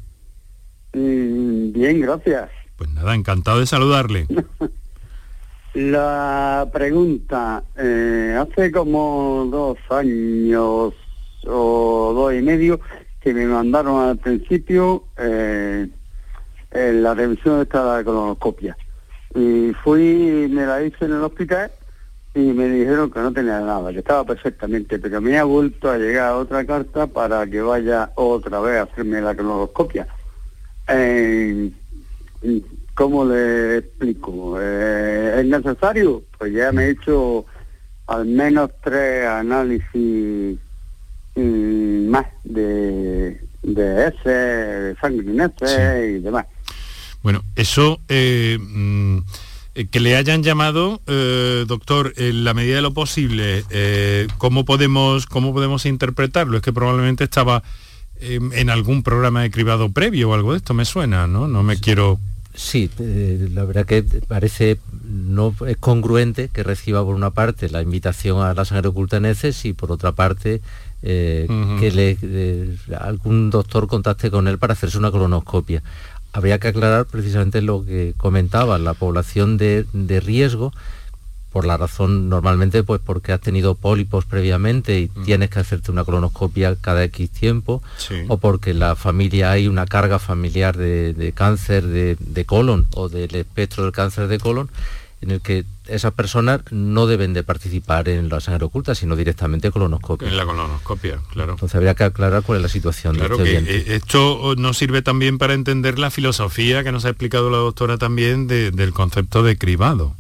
Mm, bien, gracias. Pues nada, encantado de saludarle. La pregunta, eh, hace como dos años o dos y medio que me mandaron al principio eh, la revisión de esta colonoscopia. Y fui, me la hice en el hospital y me dijeron que no tenía nada, que estaba perfectamente, pero me ha vuelto a llegar otra carta para que vaya otra vez a hacerme la colonoscopia. Eh, ¿Cómo le explico? Eh, ¿Es necesario? Pues ya me he hecho al menos tres análisis mm, más de, de ese, de sangre y demás. Bueno, eso... Eh, mm, eh, que le hayan llamado, doctor, en la medida de lo posible, ¿cómo, podemos, ¿cómo podemos interpretarlo? Es que probablemente estaba en algún programa de cribado previo o algo de esto, me suena, ¿no? No me quiero Sí, eh, la verdad que parece no es congruente que reciba por una parte la invitación a la sangre oculta en heces y por otra parte eh, que le, eh, algún doctor contacte con él para hacerse una colonoscopia. Habría que aclarar precisamente lo que comentaba, la población de, de riesgo por la razón normalmente pues porque has tenido pólipos previamente y mm. tienes que hacerte una colonoscopia cada X tiempo o porque la familia hay una carga familiar de, cáncer de, colon o del espectro del cáncer de colon en el que esas personas no deben de participar en la sangre oculta, sino directamente colonoscopia. En la colonoscopia, claro. Entonces habría que aclarar cuál es la situación claro de este que eh, Esto nos sirve también para entender la filosofía que nos ha explicado la doctora también del concepto de cribado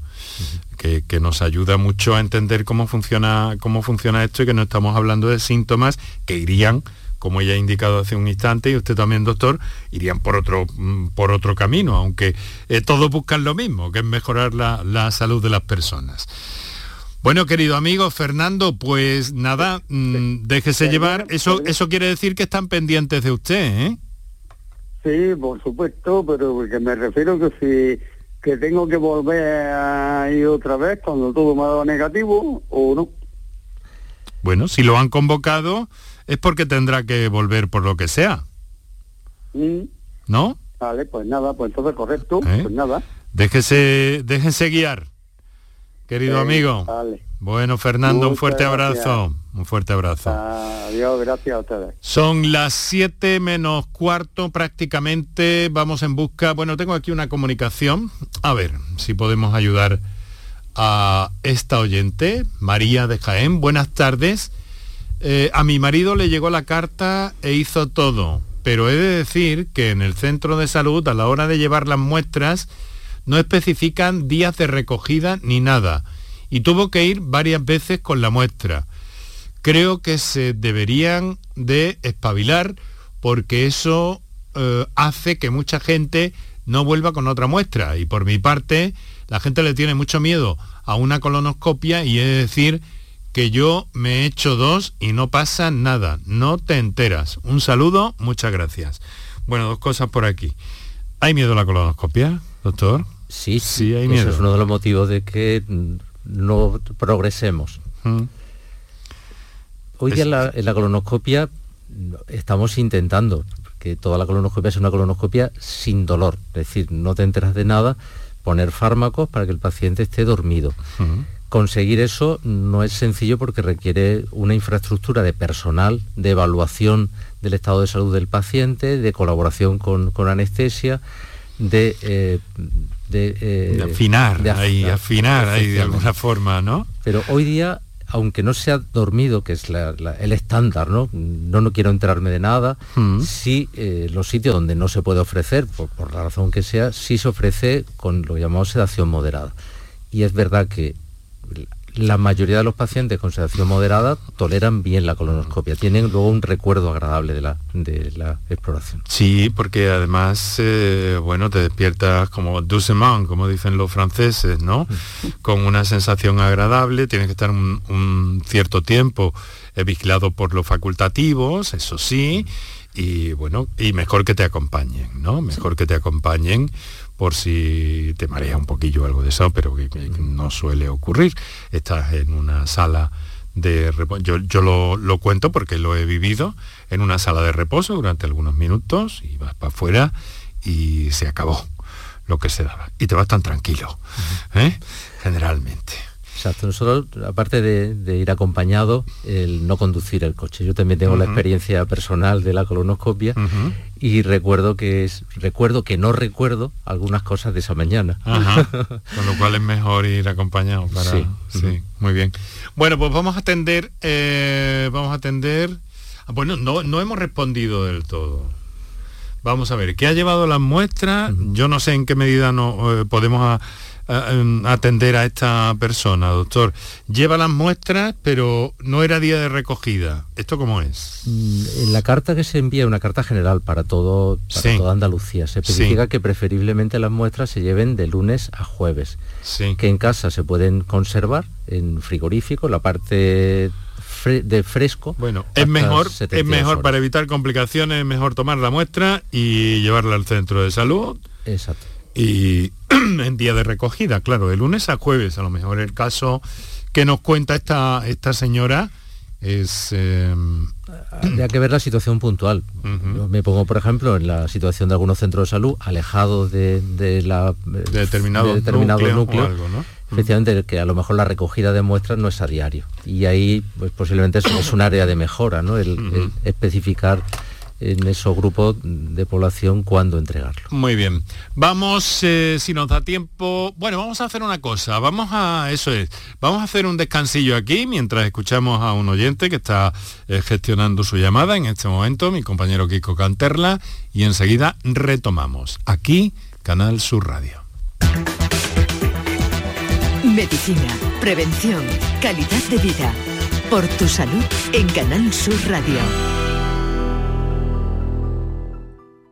que, nos ayuda mucho a entender cómo funciona, cómo funciona esto y que no estamos hablando de síntomas que irían como ella ha indicado hace un instante, y usted también, doctor, irían por otro, mm, por otro camino, aunque eh, todos buscan lo mismo, que es mejorar la, salud de las personas. Bueno, querido amigo Fernando, pues nada, mm, déjese llevar. Eso, eso quiere decir que están pendientes de usted, ¿eh? Sí, por supuesto, pero porque me refiero que si que tengo que volver a ir otra vez cuando todo me ha dado negativo o no. Bueno, si lo han convocado es porque tendrá que volver por lo que sea. Mm. ¿No? Vale, pues nada, pues entonces correcto, ¿Eh? pues nada. Déjese, déjese guiar, querido amigo. Vale. Bueno, Fernando, un fuerte abrazo. Un fuerte abrazo. Adiós, gracias a ustedes. Son las 7 menos cuarto prácticamente. Vamos en busca. Bueno, tengo aquí una comunicación. A ver si podemos ayudar a esta oyente, María de Jaén. Buenas tardes. Eh, a mi marido le llegó la carta e hizo todo, pero he de decir que en el centro de salud a la hora de llevar las muestras no especifican días de recogida ni nada y tuvo que ir varias veces con la muestra. Creo que se deberían de espabilar porque eso eh, hace que mucha gente no vuelva con otra muestra y por mi parte la gente le tiene mucho miedo a una colonoscopia y es decir que yo me he hecho dos y no pasa nada, no te enteras. Un saludo, muchas gracias. Bueno, dos cosas por aquí. ¿Hay miedo a la colonoscopia, doctor? Sí, sí, hay miedo. Eso es uno de los motivos de que no progresemos. Mm. Hoy día en la, colonoscopia estamos intentando, que toda la colonoscopia es una colonoscopia sin dolor, es decir, no te enteras de nada, poner fármacos para que el paciente esté dormido. Conseguir eso no es sencillo porque requiere una infraestructura de personal, de evaluación del estado de salud del paciente, de colaboración con, anestesia, de, eh, eh, de, afinar, de afinar ahí de alguna forma, ¿no? Pero hoy día aunque no se ha dormido, que es el estándar, ¿no? ¿no? No quiero enterarme de nada, mm. sí eh, los sitios donde no se puede ofrecer, por, por, la razón que sea, sí se ofrece con lo llamado sedación moderada. Y es verdad que la mayoría de los pacientes con sedación moderada toleran bien la colonoscopia, tienen luego un recuerdo agradable de la, de la exploración. Sí, porque además, eh, bueno, te despiertas como doucement, como dicen los franceses, ¿no? Mm. Con una sensación agradable, tienes que estar un, cierto tiempo eh, vigilado por los facultativos, eso sí, y bueno, y mejor que te acompañen, ¿no? Mejor que te acompañen por si te marea un poquillo algo de eso, pero que, no suele ocurrir. Estás en una sala de reposo, yo, yo lo, cuento porque lo he vivido, en una sala de reposo durante algunos minutos y vas para afuera y se acabó lo que se daba. Y te vas tan tranquilo, ¿eh? generalmente. Exacto, nosotros, aparte de, ir acompañado, el no conducir el coche. Yo también tengo la experiencia personal de la colonoscopia y recuerdo que es, recuerdo que no recuerdo algunas cosas de esa mañana. Con lo cual es mejor ir acompañado para. Sí, sí muy bien. Bueno, pues vamos a atender, eh, vamos a atender. Ah, bueno, no, no hemos respondido del todo. Vamos a ver, ¿qué ha llevado las muestras? Yo no sé en qué medida no, eh, podemos a, Em, atender a esta persona, doctor? Lleva las muestras, pero no era día de recogida. ¿Esto cómo es? Mm, en la carta que se envía, una carta general para, todo, toda Andalucía, se especifica que preferiblemente las muestras se lleven de lunes a jueves. Que en casa se pueden conservar en frigorífico, la parte de fresco. Bueno, es mejor, es mejor para evitar complicaciones, es mejor tomar la muestra y llevarla al centro de salud. Exacto y en día de recogida, claro, de lunes a jueves, a lo mejor el caso que nos cuenta esta, esta señora es... Eh... Habría que ver la situación puntual. me pongo, por ejemplo, en la situación de algunos centros de salud alejados de, la, de determinado, núcleo, efectivamente que a lo mejor la recogida de muestras no es a diario. Y ahí pues, posiblemente es, un área de mejora, ¿no? el especificar en esos grupos de población cuándo entregarlo. Muy bien. Vamos, eh, si nos da tiempo, bueno, vamos a hacer una cosa, vamos a, eso es, vamos a hacer un descansillo aquí mientras escuchamos a un oyente que está eh, gestionando su llamada en este momento, mi compañero Kiko Canterla, y enseguida retomamos. Aquí, Canal Sur Radio. Medicina, prevención, calidad de vida. Por tu salud en Canal Sur Radio.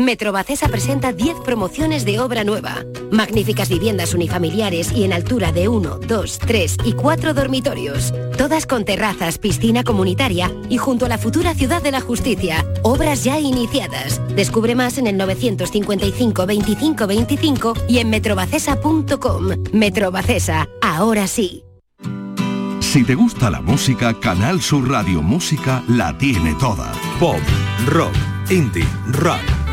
Metrobacesa presenta 10 promociones de obra nueva. Magníficas viviendas unifamiliares y en altura de 1, 2, 3 y 4 dormitorios. Todas con terrazas, piscina comunitaria y junto a la futura Ciudad de la Justicia. Obras ya iniciadas. Descubre más en el 955 25 25 y en metrobacesa.com. Metrobacesa, ahora sí. Si te gusta la música, Canal Sur Radio Música la tiene toda. Pop, rock, indie, rock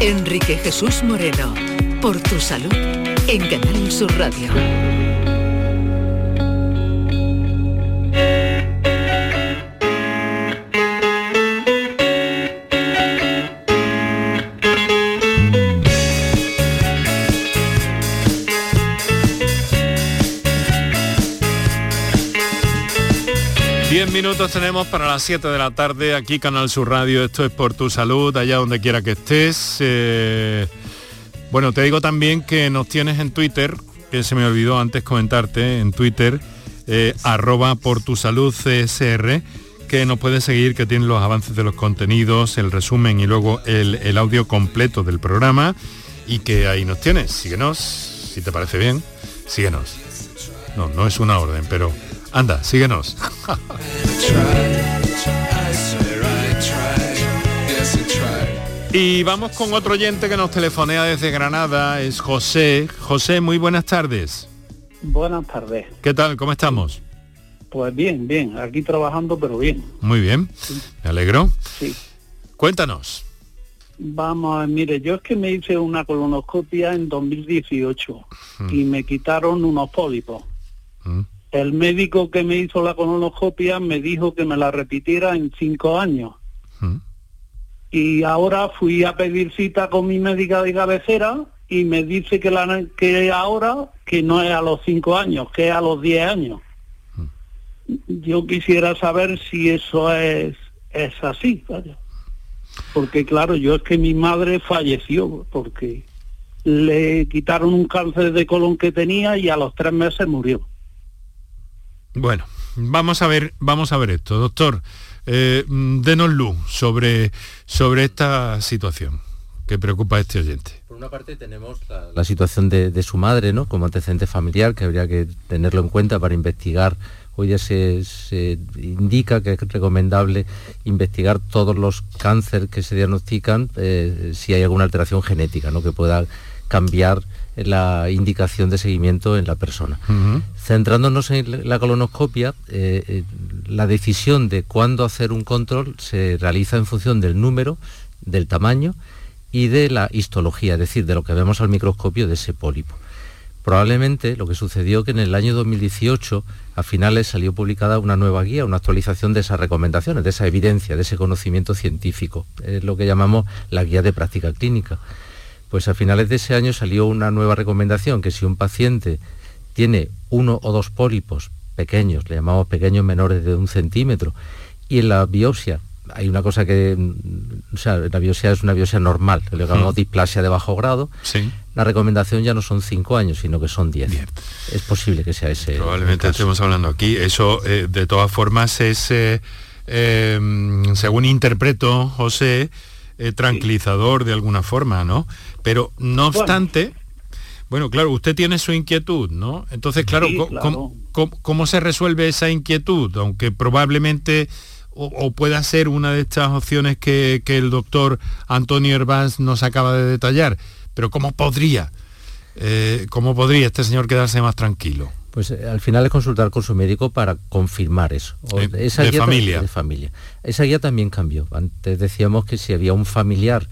Enrique Jesús Moreno, por tu salud, en Canal Sur Radio. Diez minutos tenemos para las 7 de la tarde, aquí Canal Sur Radio, esto es por tu salud, allá donde quiera que estés. Eh, bueno, te digo también que nos tienes en Twitter, que se me olvidó antes comentarte, en Twitter, eh, arroba por tu salud CSR, que nos puedes seguir, que tiene los avances de los contenidos, el resumen y luego el, el audio completo del programa, y que ahí nos tienes. Síguenos, si te parece bien, síguenos. No, no es una orden, pero anda, síguenos. Y vamos con otro oyente que nos telefonea desde Granada, es José. José, muy buenas tardes. Buenas tardes. ¿Qué tal? ¿Cómo estamos? Pues bien, bien, aquí trabajando, pero bien. Muy bien, me alegro. Sí. Cuéntanos. Vamos, a- mire, yo es que me hice una colonoscopia en 2018 Mm. y me quitaron unos pólipos. El médico que me hizo la colonoscopia me dijo que me la repitiera en cinco años. Mm. Y ahora fui a pedir cita con mi médica de cabecera y me dice que, la, que ahora que no es a los cinco años, que es a los diez años. Yo quisiera saber si eso es, es así, vaya. Porque claro, yo es que mi madre falleció porque le quitaron un cáncer de colon que tenía y a los tres meses murió. Bueno, vamos a ver, vamos a ver esto, doctor. Eh, denos luz sobre, sobre esta situación que preocupa a este oyente. Por una parte tenemos la, la situación de, de su madre, ¿no? Como antecedente familiar, que habría que tenerlo en cuenta para investigar. Hoy ya se, se indica que es recomendable investigar todos los cánceres que se diagnostican eh, si hay alguna alteración genética, ¿no? Que pueda cambiar la indicación de seguimiento en la persona. Centrándonos en la colonoscopia, eh, eh, la decisión de cuándo hacer un control se realiza en función del número, del tamaño y de la histología, es decir, de lo que vemos al microscopio de ese pólipo. Probablemente lo que sucedió que en el año 2018 a finales salió publicada una nueva guía, una actualización de esas recomendaciones, de esa evidencia, de ese conocimiento científico, es lo que llamamos la guía de práctica clínica. Pues a finales de ese año salió una nueva recomendación que si un paciente tiene uno o dos pólipos pequeños, le llamamos pequeños menores de un centímetro, y en la biopsia hay una cosa que, mm, o sea, la biopsia es una biopsia normal, que le llamamos displasia de bajo grado, Sí. la recomendación ya no son cinco años, sino que son diez. Es posible que sea ese. Probablemente estemos hablando aquí. Eso, eh, de todas formas, es, eh, eh, según interpreto, José, eh, tranquilizador de alguna forma, ¿no? Pero no obstante, bueno, claro, usted tiene su inquietud, ¿no? Entonces, claro, Sí, co- claro. ¿cómo, cómo- cómo se resuelve esa inquietud? Aunque probablemente o, o pueda ser una de estas opciones que, que el doctor Antonio Hervás nos acaba de detallar. Pero ¿cómo podría? eh, ¿Cómo podría este señor quedarse más tranquilo? Pues eh, al final es consultar con su médico para confirmar eso. O Eh, esa de guía familia. de familia. Esa guía también cambió. Antes decíamos que si había un familiar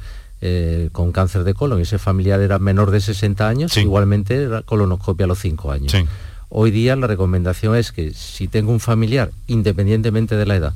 eh, con cáncer de colon y ese familiar era menor de 60 años, igualmente era colonoscopia a los 5 años. Hoy día la recomendación es que si tengo un familiar, independientemente de la edad,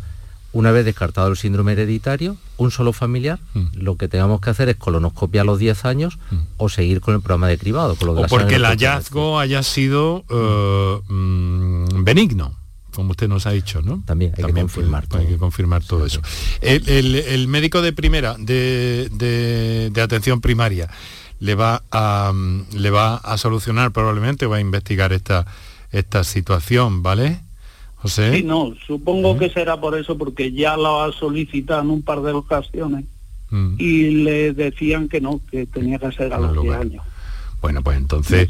una vez descartado el síndrome hereditario, un solo familiar, Mm. lo que tengamos que hacer es colonoscopia a los 10 años o seguir con el programa de cribado. Con lo de o la porque el hallazgo haya sido eh, mm, benigno, como usted nos ha dicho, ¿no? También hay que confirmar Hay que confirmar todo eso. El, el- el médico de primera, de, de- de atención primaria, le va a mm, le va a solucionar probablemente, va a investigar esta esta situación, ¿vale? José. Sí, no, supongo que será por eso, porque ya lo ha solicitado en un par de ocasiones Mm. y le decían que no, que tenía que ser a los 10 años. Bueno, pues entonces,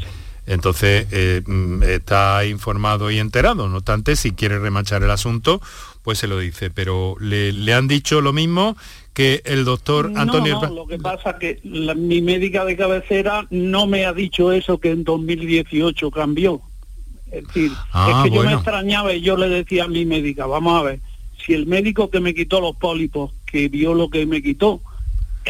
entonces eh, mm, está informado y enterado. No obstante, si quiere remachar el asunto, pues se lo dice. Pero le, le han dicho lo mismo que el doctor Antonio. No, lo que pasa que la- mi médica de cabecera no me ha dicho eso que en 2018 cambió. Es decir, Ah, es que yo me extrañaba y yo le decía a mi médica, vamos a ver, si el médico que me quitó los pólipos, que vio lo que me quitó,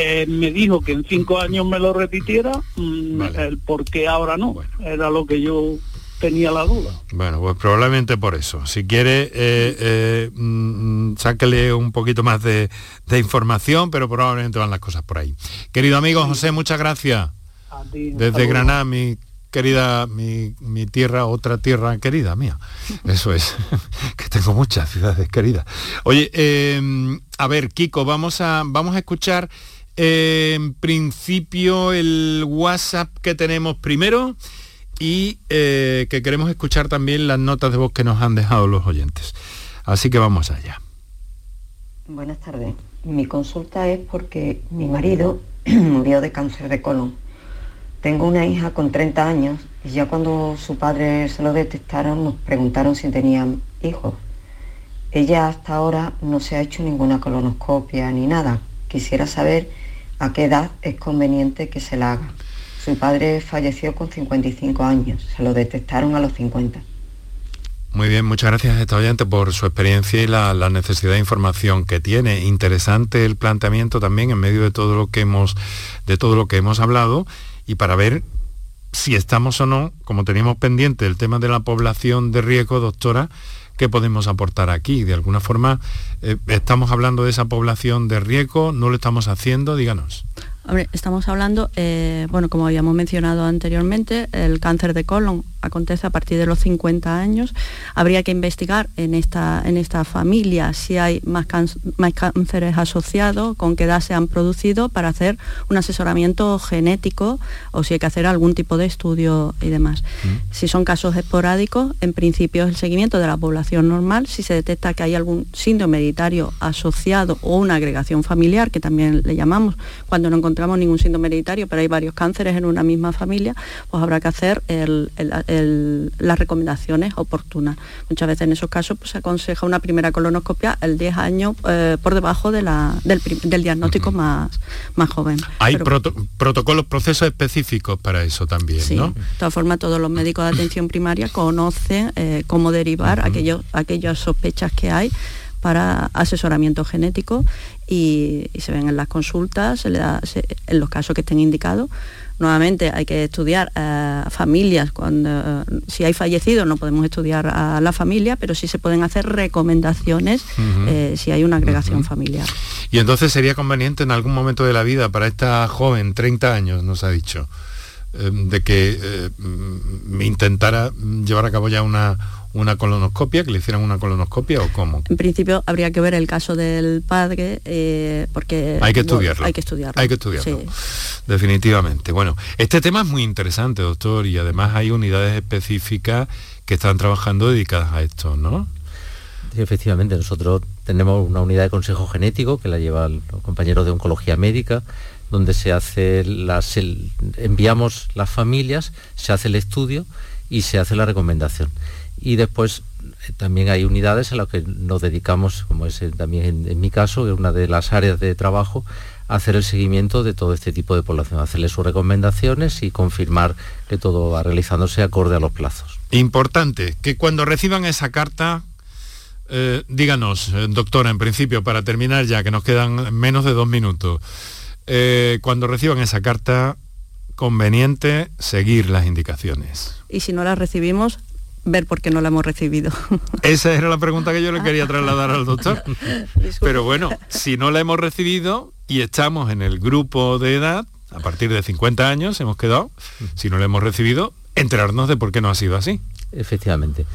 eh, me dijo que en cinco años me lo repitiera, mm, el por qué ahora no, era lo que yo tenía la duda. Bueno, pues probablemente por eso. Si quiere, eh, eh, mm, sáquele un poquito más de, de información, pero probablemente van las cosas por ahí. Querido amigo José, muchas gracias. Desde Granada, mi querida, mi, mi tierra, otra tierra querida mía. Eso es, que tengo muchas ciudades queridas. Oye, eh, a ver, Kiko, vamos a, vamos a escuchar en principio el WhatsApp que tenemos primero y eh, que queremos escuchar también las notas de voz que nos han dejado los oyentes. Así que vamos allá. Buenas tardes. Mi consulta es porque mi marido murió de cáncer de colon. Tengo una hija con 30 años y ya cuando su padre se lo detectaron nos preguntaron si tenían hijos. Ella hasta ahora no se ha hecho ninguna colonoscopia ni nada. Quisiera saber a qué edad es conveniente que se la haga. Su padre falleció con 55 años, se lo detectaron a los 50. Muy bien, muchas gracias a esta oyente por su experiencia y la, la necesidad de información que tiene. Interesante el planteamiento también en medio de todo lo que hemos, de todo lo que hemos hablado y para ver si estamos o no, como teníamos pendiente el tema de la población de riesgo, doctora, ¿qué podemos aportar aquí? De alguna forma, eh, estamos hablando de esa población de riesgo, no lo estamos haciendo, díganos. Hombre, estamos hablando, eh, bueno, como habíamos mencionado anteriormente, el cáncer de colon acontece a partir de los 50 años. Habría que investigar en esta, en esta familia si hay más, más cánceres asociados, con qué edad se han producido, para hacer un asesoramiento genético o si hay que hacer algún tipo de estudio y demás. Si son casos esporádicos, en principio es el seguimiento de la población normal. Si se detecta que hay algún síndrome hereditario asociado o una agregación familiar, que también le llamamos, cuando no encontramos ningún síndrome hereditario, pero hay varios cánceres en una misma familia, pues habrá que hacer el- el- el- las recomendaciones oportunas. Muchas veces en esos casos pues, se aconseja una primera colonoscopia el 10 años eh, por debajo de la- del, diagnóstico más, más joven. Hay Pero- proto- protocolos, procesos específicos para eso también, Sí, ¿no? de todas formas todos los médicos de atención primaria conocen eh, cómo derivar aquellos, aquellas sospechas que hay para asesoramiento genético y, y se ven en las consultas, se le da, se- en los casos que estén indicados. Nuevamente hay que estudiar eh, familias, cuando eh, si hay fallecidos no podemos estudiar a la familia, pero sí se pueden hacer recomendaciones eh, si hay una agregación familiar. Y entonces sería conveniente en algún momento de la vida para esta joven, 30 años, nos ha dicho, de que intentara llevar a cabo ya una, una colonoscopia, que le hicieran una colonoscopia o cómo. En principio habría que ver el caso del padre eh, porque Hay que bueno, estudiarlo. hay que estudiarlo. Hay que estudiarlo. Sí. Definitivamente. Bueno, este tema es muy interesante, doctor, y además hay unidades específicas que están trabajando dedicadas a esto, ¿no? Sí, efectivamente, nosotros tenemos una unidad de consejo genético que la llevan los compañeros de oncología médica, donde se hace las, el- enviamos las familias, se hace el estudio y se hace la recomendación. Y después eh, también hay unidades a las que nos dedicamos, como es también en, en mi caso, que es una de las áreas de trabajo, a hacer el seguimiento de todo este tipo de población, hacerle sus recomendaciones y confirmar que todo va realizándose acorde a los plazos. Importante, que cuando reciban esa carta, eh, díganos, eh, doctora, en principio, para terminar ya, que nos quedan menos de dos minutos, eh, cuando reciban esa carta, conveniente seguir las indicaciones. Y si no la recibimos, ver por qué no la hemos recibido. Esa era la pregunta que yo le quería trasladar al doctor. Pero bueno, si no la hemos recibido y estamos en el grupo de edad, a partir de 50 años hemos quedado, si no la hemos recibido, enterarnos de por qué no ha sido así. Efectivamente.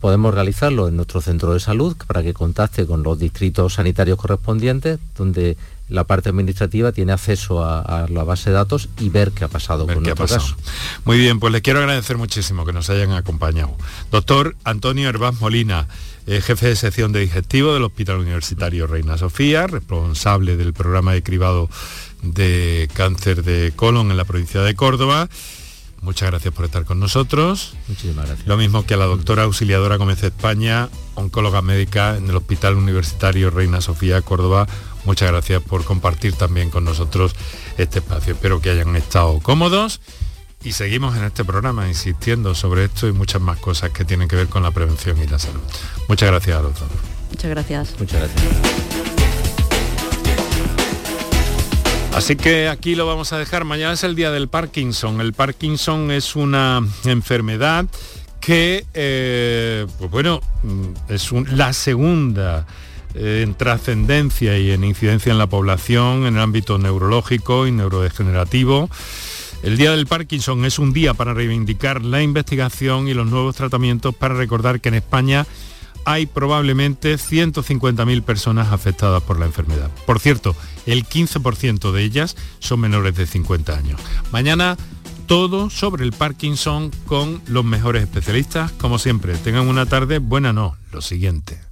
Podemos realizarlo en nuestro centro de salud para que contacte con los distritos sanitarios correspondientes, donde la parte administrativa tiene acceso a, a la base de datos y ver qué ha pasado con qué ha nuestro pasado. caso. Muy bien, pues les quiero agradecer muchísimo que nos hayan acompañado. Doctor Antonio Herbaz Molina, eh, jefe de sección de digestivo del Hospital Universitario Reina Sofía, responsable del programa de cribado de cáncer de colon en la provincia de Córdoba. Muchas gracias por estar con nosotros. Muchísimas gracias. Lo mismo que a la doctora auxiliadora Gómez España, oncóloga médica en el Hospital Universitario Reina Sofía Córdoba. Muchas gracias por compartir también con nosotros este espacio. Espero que hayan estado cómodos y seguimos en este programa insistiendo sobre esto y muchas más cosas que tienen que ver con la prevención y la salud. Muchas gracias a los dos. Muchas gracias. Muchas gracias. Así que aquí lo vamos a dejar. Mañana es el día del Parkinson. El Parkinson es una enfermedad que, eh, pues bueno, mm, es la segunda eh, en trascendencia y en incidencia en la población en el ámbito neurológico y neurodegenerativo. El Día del Parkinson es un día para reivindicar la investigación y los nuevos tratamientos para recordar que en España hay probablemente 150.000 personas afectadas por la enfermedad. Por cierto, el 15% de ellas son menores de 50 años. Mañana todo sobre el Parkinson con los mejores especialistas. Como siempre, tengan una tarde buena, no, lo siguiente.